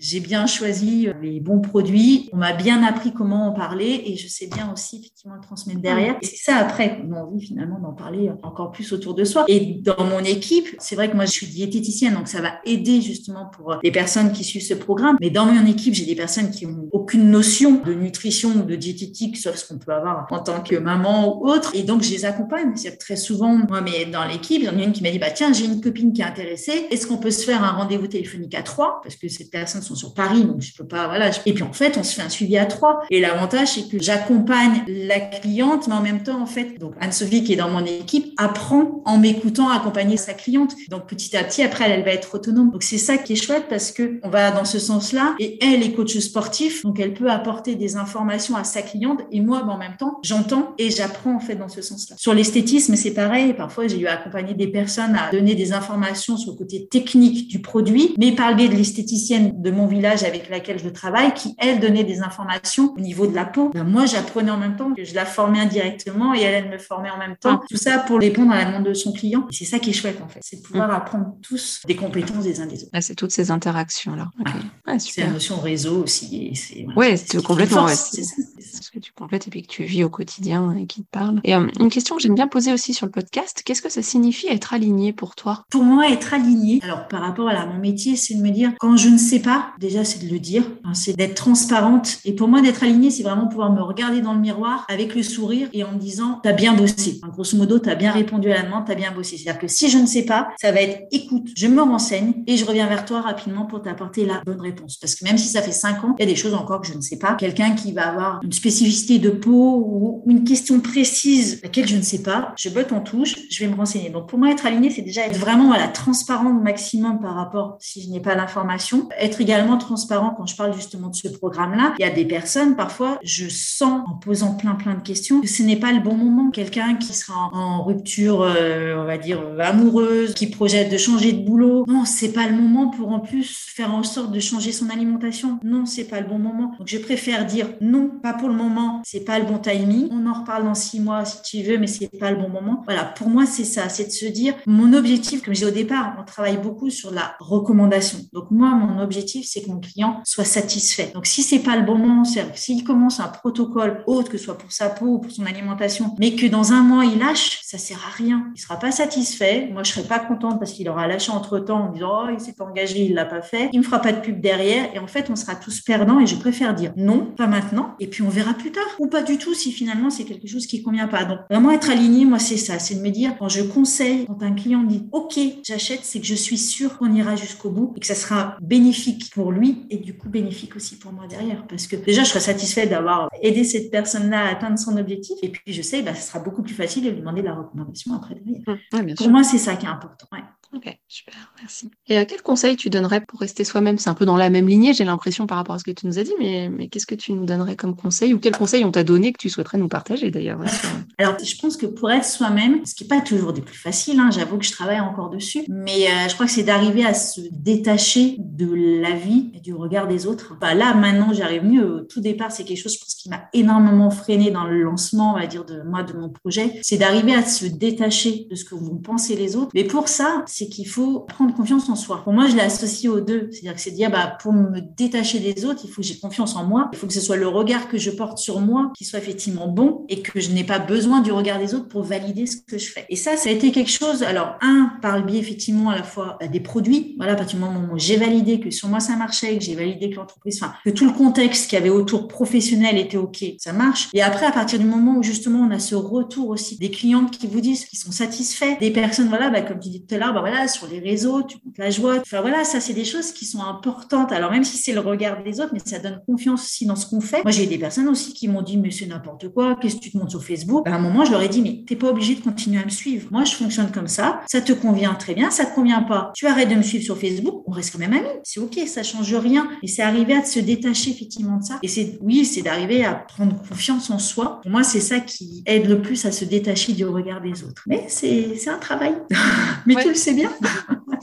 j'ai bien choisi les bons produits, on m'a bien appris comment en parler et je sais bien aussi effectivement le transmettre derrière. Et c'est ça après qu'on a envie finalement d'en parler encore plus autour de soi. Et dans mon équipe, c'est vrai que moi je suis diététicienne, donc ça va aider justement pour les personnes qui suivent ce programme. Mais dans mon équipe, j'ai des personnes qui ont aucune notion de nutrition ou de diététique, sauf ce qu'on peut avoir en tant que maman ou autre. Et donc je les accompagne. C'est très souvent, moi, mais dans l'équipe, il y en a une qui m'a dit, bah, tiens, j'ai une copine qui est intéressée. Est-ce qu'on peut se faire un rendez-vous téléphonique à trois? Parce que ces personnes sont sur Paris, donc je peux pas, voilà. Et puis, en fait, on se fait un suivi à trois. Et l'avantage, c'est que j'accompagne la cliente, mais en même temps, en fait, donc Anne-Sophie, qui est dans mon équipe, apprend en m'écoutant à accompagner sa cliente. Donc, petit à petit, après, elle, elle va être autonome. Donc, c'est ça qui est chouette parce que on va dans ce sens-là. Et elle est coach sportif, donc elle peut apporter des informations à sa cliente. Et moi, en même temps, j'entends et j'apprends, en fait, dans ce sens-là. Sur l'esthétisme, c'est pareil. Parfois, j'ai eu à accompagner des personnes à donner des informations sur le côté technique du produit, mais par le biais de l'esthéticienne de mon village avec laquelle je travaille, qui, elle, donnait des informations au niveau de la peau. Ben, moi, j'apprenais en même temps que je la formais indirectement et elle, elle me formait en même temps. Tout ça pour répondre à la demande de son client. Et c'est ça qui est chouette, en fait. C'est de pouvoir apprendre tous des compétences des uns des autres.
Ah, c'est toutes ces interactions-là. Okay.
Ah, c'est la notion réseau aussi.
Ouais, c'est complètement. Ouais, c'est ce que tu complètes et puis que tu vis au quotidien et qui te parle. Et euh, une question que j'aime bien poser aussi sur le podcast, qu'est-ce que ça signifie être aligné pour toi?
Pour moi, être aligné, alors par rapport à mon métier, c'est de me dire, quand je ne sais pas, déjà c'est de le dire, hein, c'est d'être transparente. Et pour moi, d'être aligné, c'est vraiment pouvoir me regarder dans le miroir avec le sourire et en me disant, t'as bien bossé. Grosso modo, t'as bien répondu à la demande, t'as bien bossé. C'est-à-dire que si je ne sais pas, ça va être, écoute, je me renseigne et je reviens vers toi rapidement pour t'apporter la bonne réponse. Parce que même si ça fait cinq ans, il y a des choses encore que je ne sais pas. Quelqu'un qui va avoir une spécificité de peau ou une question précise laquelle je ne sais pas, je botte en touche, je vais me renseigner. Donc pour moi, être aligné, c'est déjà être vraiment voilà, transparent au maximum par rapport si je n'ai pas l'information. Être également transparent quand je parle justement de ce programme-là. Il y a des personnes, parfois, je sens en posant plein plein de questions que ce n'est pas le bon moment. Quelqu'un qui sera en rupture, euh, on va dire, amoureuse, qui projette de changer de boulot. Non, c'est pas le moment pour en plus faire en sorte de changer son alimentation. Non, c'est pas le bon moment. Donc je préfère dire non, pas pour le moment, c'est pas le bon timing. On en reparle dans six mois si tu veux, mais c'est pas le moment. Voilà, pour moi c'est ça, c'est de se dire mon objectif, comme j'ai au départ, on travaille beaucoup sur la recommandation. Donc moi, mon objectif, c'est que mon client soit satisfait. Donc si c'est pas le bon moment, s'il commence un protocole autre que ce soit pour sa peau ou pour son alimentation, mais que dans un mois il lâche, ça sert à rien. Il sera pas satisfait. Moi, je serai pas contente parce qu'il aura lâché entre temps en disant oh il s'est engagé, il l'a pas fait. Il me fera pas de pub derrière et en fait on sera tous perdants et je préfère dire non, pas maintenant et puis on verra plus tard ou pas du tout si finalement c'est quelque chose qui convient pas. Donc vraiment être aligné, moi c'est ça, c'est de me dire quand je conseille, quand un client dit ok j'achète, c'est que je suis sûre qu'on ira jusqu'au bout et que ça sera bénéfique pour lui et du coup bénéfique aussi pour moi derrière parce que déjà je serai satisfait d'avoir aidé cette personne-là à atteindre son objectif et puis je sais bah, ce sera beaucoup plus facile de lui demander de la recommandation après derrière. Mmh, pour moi c'est ça qui est important. Ouais.
Ok, super, merci. Et à quel conseil tu donnerais pour rester soi-même? C'est un peu dans la même lignée, j'ai l'impression, par rapport à ce que tu nous as dit, mais, qu'est-ce que tu nous donnerais comme conseil? Ou quel conseil on t'a donné que tu souhaiterais nous partager d'ailleurs? [LAUGHS]
Alors, je pense que pour être soi-même, ce qui n'est pas toujours des plus faciles, hein, j'avoue que je travaille encore dessus, mais euh, je crois que c'est d'arriver à se détacher de la vie et du regard des autres. Là, maintenant, j'arrive mieux. Au tout départ, c'est quelque chose, je pense, qui m'a énormément freiné dans le lancement, on va dire, de moi, de mon projet. C'est d'arriver à se détacher de ce que vont penser les autres. Mais pour ça, c'est qu'il faut prendre confiance en soi. Pour moi, je l'ai associé aux deux. C'est-à-dire que c'est dire, bah, pour me détacher des autres, il faut que j'ai confiance en moi. Il faut que ce soit le regard que je porte sur moi qui soit effectivement bon et que je n'ai pas besoin du regard des autres pour valider ce que je fais. Et ça, ça a été quelque chose, alors, un, par le biais effectivement à la fois bah, des produits. Voilà, à partir du moment où j'ai validé que sur moi ça marchait, que j'ai validé que l'entreprise, enfin, que tout le contexte qu'il y avait autour professionnel était OK, ça marche. Et après, à partir du moment où justement on a ce retour aussi des clients qui vous disent qu'ils sont satisfaits, des personnes, voilà, bah, comme tu dis tout à l'heure, bah, voilà, sur les réseaux, tu montes la joie. Enfin voilà, ça c'est des choses qui sont importantes. Alors même si c'est le regard des autres, mais ça donne confiance aussi dans ce qu'on fait. Moi j'ai des personnes aussi qui m'ont dit mais c'est n'importe quoi, qu'est-ce que tu te montres sur Facebook? À un moment je leur ai dit mais t'es pas obligé de continuer à me suivre. Moi je fonctionne comme ça, ça te convient très bien, ça te convient pas, tu arrêtes de me suivre sur Facebook, on reste quand même amis. C'est ok, ça change rien. Et c'est arriver à se détacher effectivement de ça. Et c'est oui, c'est d'arriver à prendre confiance en soi. Pour moi c'est ça qui aide le plus à se détacher du regard des autres. Mais c'est un travail. [LAUGHS] mais tu le sais bien.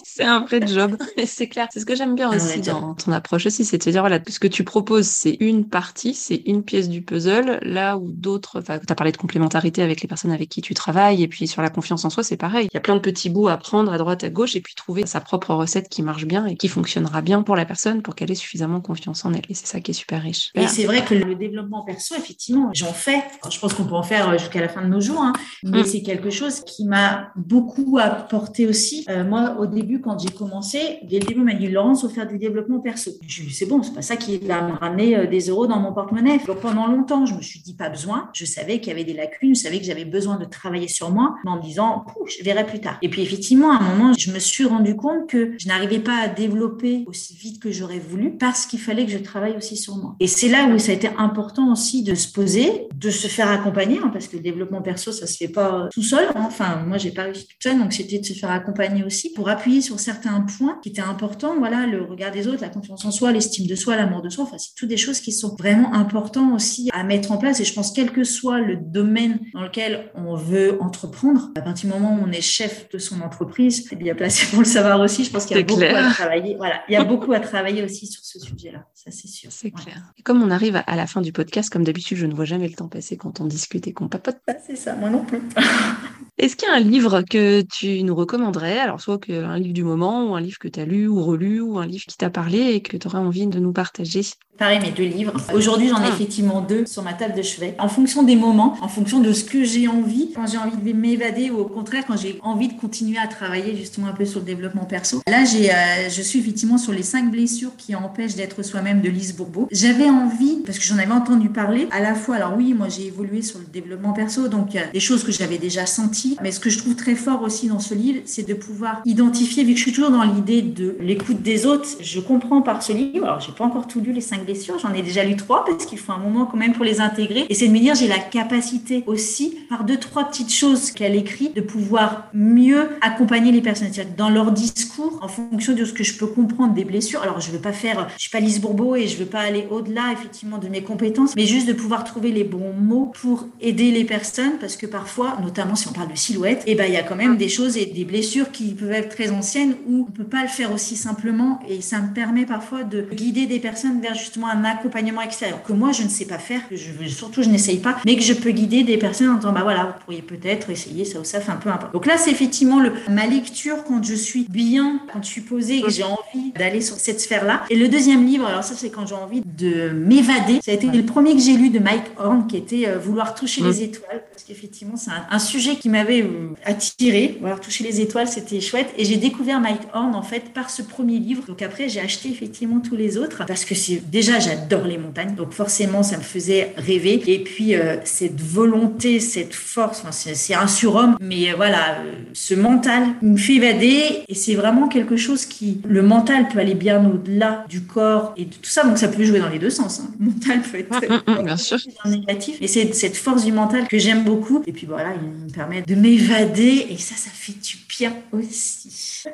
C'est un vrai job, [LAUGHS] c'est clair. C'est ce que j'aime bien aussi dans ton approche aussi, c'est de se dire, voilà, ce que tu proposes, c'est une partie, c'est une pièce du puzzle, là où d'autres, enfin, tu as parlé de complémentarité avec les personnes avec qui tu travailles, et puis sur la confiance en soi, c'est pareil. Il y a plein de petits bouts à prendre à droite, à gauche, et puis trouver sa propre recette qui marche bien et qui fonctionnera bien pour la personne pour qu'elle ait suffisamment confiance en elle. Et c'est ça qui est super riche.
Et c'est vrai que le développement perso, effectivement, j'en fais. je pense qu'on peut en faire jusqu'à la fin de nos jours, hein, mais mm. c'est quelque chose qui m'a beaucoup apporté aussi. Euh, moi, au début, quand j'ai commencé, dès le début, on m'a dit Laurence, faut faire du développement perso. Je lui c'est bon, c'est pas ça qui va me ramener euh, des euros dans mon porte-monnaie. Donc pendant longtemps, je me suis dit pas besoin. Je savais qu'il y avait des lacunes, je savais que j'avais besoin de travailler sur moi, mais en me disant, je verrai plus tard. Et puis effectivement, à un moment, je me suis rendu compte que je n'arrivais pas à développer aussi vite que j'aurais voulu parce qu'il fallait que je travaille aussi sur moi. Et c'est là où ça a été important aussi de se poser, de se faire accompagner, hein, parce que le développement perso, ça se fait pas tout seul. Enfin, moi, j'ai pas réussi tout seul, donc c'était de se faire accompagner aussi pour appuyer sur certains points qui étaient importants. Voilà, le regard des autres, la confiance en soi, l'estime de soi, l'amour de soi. Enfin, c'est toutes des choses qui sont vraiment importantes aussi à mettre en place. Et je pense, quel que soit le domaine dans lequel on veut entreprendre, à partir du moment où on est chef de son entreprise, c'est bien placé pour le savoir aussi. Je pense qu'il y a beaucoup à travailler. Voilà, il y a beaucoup à travailler aussi sur ce sujet-là. Ça, c'est sûr.
C'est clair. Et comme on arrive à la fin du podcast, comme d'habitude, je ne vois jamais le temps passer quand on discute et qu'on papote.
Ah, c'est ça, moi non plus. [LAUGHS]
Est-ce qu'il y a un livre que tu nous recommanderais? Alors, soit un livre du moment, ou un livre que tu as lu ou relu, ou un livre qui t'a parlé et que tu aurais envie de nous partager?
Pareil, mes deux livres. Aujourd'hui, j'en ai ah. effectivement deux sur ma table de chevet. En fonction des moments, en fonction de ce que j'ai envie, quand j'ai envie de m'évader ou au contraire, quand j'ai envie de continuer à travailler justement un peu sur le développement perso. Là, j'ai, euh, je suis effectivement sur les cinq blessures qui empêchent d'être soi-même de Lise Bourbeau. J'avais envie, parce que j'en avais entendu parler, à la fois, alors oui, moi j'ai évolué sur le développement perso, donc a des choses que j'avais déjà senties, mais ce que je trouve très fort aussi dans ce livre, c'est de pouvoir identifier, vu que je suis toujours dans l'idée de l'écoute des autres, je comprends par ce livre, alors j'ai pas encore tout lu les cinq blessures. J'en ai déjà lu trois parce qu'il faut un moment quand même pour les intégrer. Et c'est de me dire, j'ai la capacité aussi, par deux, trois petites choses qu'elle écrit, de pouvoir mieux accompagner les personnes. Dans leur discours, en fonction de ce que je peux comprendre des blessures. Alors, je veux pas faire, je suis pas Lise Bourbeau et je veux pas aller au-delà, effectivement, de mes compétences, mais juste de pouvoir trouver les bons mots pour aider les personnes parce que parfois, notamment si on parle de silhouette, et eh ben, il y a quand même des choses et des blessures qui peuvent être très anciennes où on peut pas le faire aussi simplement et ça me permet parfois de guider des personnes vers justement un accompagnement extérieur que moi je ne sais pas faire, que je, surtout je n'essaye pas, mais que je peux guider des personnes en disant bah voilà, vous pourriez peut-être essayer ça ou ça, enfin peu importe. Donc là c'est effectivement le, ma lecture quand je suis bien, quand je suis posée et que j'ai envie d'aller sur cette sphère-là. Et le deuxième livre, alors ça c'est quand j'ai envie de m'évader, ça a été le premier que j'ai lu de Mike Horn qui était euh, Vouloir toucher les étoiles, parce qu'effectivement c'est un, sujet qui m'avait euh, attiré, Vouloir toucher les étoiles, c'était chouette. Et j'ai découvert Mike Horn en fait par ce premier livre. Donc après j'ai acheté effectivement tous les autres parce que c'est déjà j'adore les montagnes, donc forcément, ça me faisait rêver. Et puis, euh, cette volonté, cette force, c'est un surhomme, mais euh, voilà, euh, ce mental me fait évader et c'est vraiment quelque chose qui, le mental peut aller bien au-delà du corps et de tout ça, donc ça peut jouer dans les deux sens. Hein. [LAUGHS] Le mental peut être
très, mm, mm, bien [LAUGHS] sûr.
négatif, et c'est cette force du mental que j'aime beaucoup. Et puis voilà, il me permet de m'évader et ça, ça fait du bien aussi.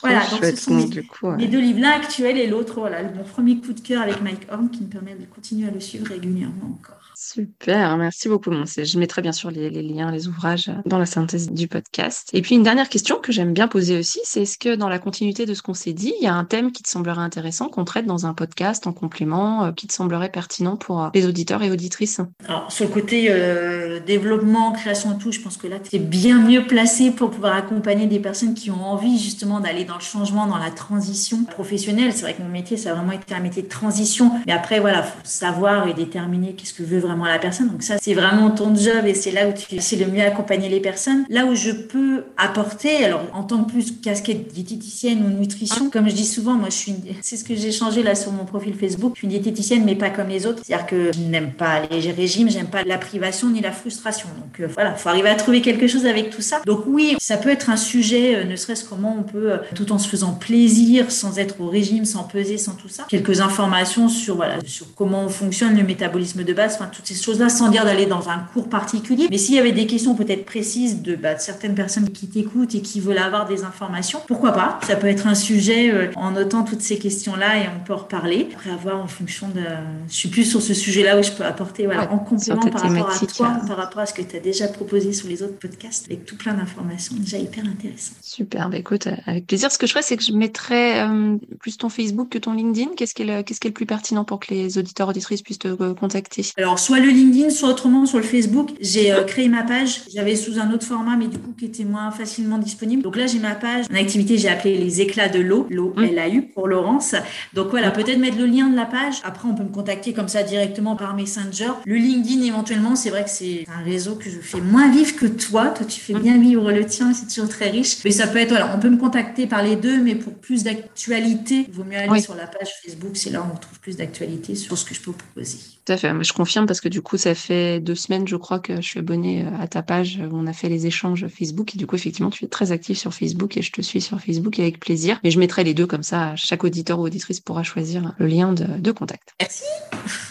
Voilà, donc ce sont les, deux livres, l'un actuel et l'autre, voilà, mon premier coup de cœur avec Mike Horn qui me permet de continuer à le suivre régulièrement encore.
Super, merci beaucoup. je mettrai bien sûr les, liens, les ouvrages dans la synthèse du podcast. Et puis une dernière question que j'aime bien poser aussi, c'est est-ce que dans la continuité de ce qu'on s'est dit, il y a un thème qui te semblerait intéressant qu'on traite dans un podcast en complément, euh, qui te semblerait pertinent pour euh, les auditeurs et auditrices?
Alors sur le côté euh, développement, création et tout, je pense que là tu es bien mieux placé pour pouvoir accompagner des personnes qui ont envie justement d'aller dans le changement, dans la transition professionnelle. C'est vrai que mon métier, ça a vraiment été un métier de transition. Mais après, voilà, faut savoir et déterminer qu'est-ce que veut vraiment la personne. Donc ça, c'est vraiment ton job et c'est là où tu sais le mieux accompagner les personnes. Là où je peux apporter, alors en tant que plus casquette diététicienne ou nutrition, comme je dis souvent, moi je suis, c'est ce que j'ai changé là sur mon profil Facebook. Je suis une diététicienne, mais pas comme les autres. C'est-à-dire que je n'aime pas les régimes, j'aime pas la privation ni la frustration. Donc euh, voilà, faut arriver à trouver quelque chose avec tout ça. Donc oui, ça peut être un sujet, euh, ne serait-ce comment on peut, euh, tout en se faisant plaisir, sans être au régime, sans peser, sans tout ça. Quelques informations sur voilà sur comment fonctionne le métabolisme de base, enfin toutes ces choses-là sans dire d'aller dans un cours particulier. Mais s'il y avait des questions peut-être précises de, bah, certaines personnes qui t'écoutent et qui veulent avoir des informations, pourquoi pas? Ça peut être un sujet euh, en notant toutes ces questions-là et on peut en reparler. Après avoir en fonction de... Je suis plus sur ce sujet-là où je peux apporter voilà, en complément par rapport à toi, par rapport à ce que tu as déjà proposé sur les autres podcasts avec tout plein d'informations déjà hyper intéressantes.
Super, bah écoute, avec plaisir. Ce que je ferais, c'est que je mettrais euh, plus ton Facebook que ton LinkedIn. Qu'est-ce qui est le, qu'est-ce qui est le plus pertinent pour que les auditeurs auditrices puissent te euh, contacter?
Alors, soit le LinkedIn, soit autrement sur le Facebook. J'ai euh, créé ma page. J'avais sous un autre format, mais du coup qui était moins facilement disponible. Donc là, j'ai ma page. En activité, j'ai appelé les éclats de l'eau, l'eau mmh. LAU pour Laurence. Donc voilà, peut-être mettre le lien de la page. Après, on peut me contacter comme ça directement par Messenger. Le LinkedIn, éventuellement, c'est vrai que c'est un réseau que je fais moins vivre que toi. Toi, tu fais mmh. bien vivre le tien, c'est toujours très riche. Mais ça peut être, voilà, on peut me contacter par les deux, mais pour plus d'actualité, il vaut mieux aller sur la page Facebook. C'est là où on trouve plus d'actualité sur ce que je peux proposer.
Tout à fait. Je confirme parce que du coup, ça fait deux semaines, je crois, que je suis abonnée euh, à ta page où on a fait les échanges Facebook. Et du coup, effectivement, tu es très active sur Facebook et je te suis sur Facebook avec plaisir. Et je mettrai les deux comme ça. Chaque auditeur ou auditrice pourra choisir le lien de, contact.
Merci.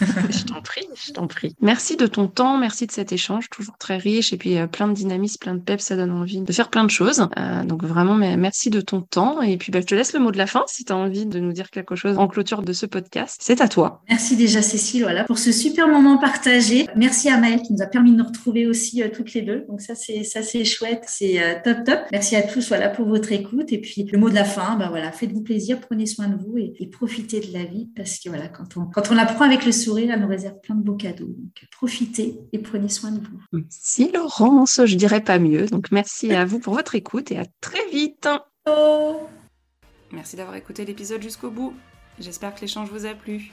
[LAUGHS]
je t'en prie, je t'en prie. Merci de ton temps, merci de cet échange, toujours très riche. Et puis, euh, plein de dynamisme, plein de peps, ça donne envie de faire plein de choses. Euh, donc, vraiment, merci de ton temps. Et puis, bah, je te laisse le mot de la fin si tu as envie de nous dire quelque chose en clôture de ce podcast. C'est à toi.
Merci déjà, Cécile, voilà, pour ce super moment partagé. Merci à Maëlle qui nous a permis de nous retrouver aussi euh, toutes les deux. Donc ça c'est ça c'est chouette, c'est euh, top top. Merci à tous voilà pour votre écoute et puis le mot de la fin, bah voilà, faites-vous plaisir, prenez soin de vous et, profitez de la vie parce que voilà quand on quand on la prend avec le sourire, elle nous réserve plein de beaux cadeaux. Donc profitez et prenez soin de vous.
Merci Laurence, je dirais pas mieux. Donc merci à vous pour votre écoute et à très vite.
Merci d'avoir écouté l'épisode jusqu'au bout. J'espère que l'échange vous a plu.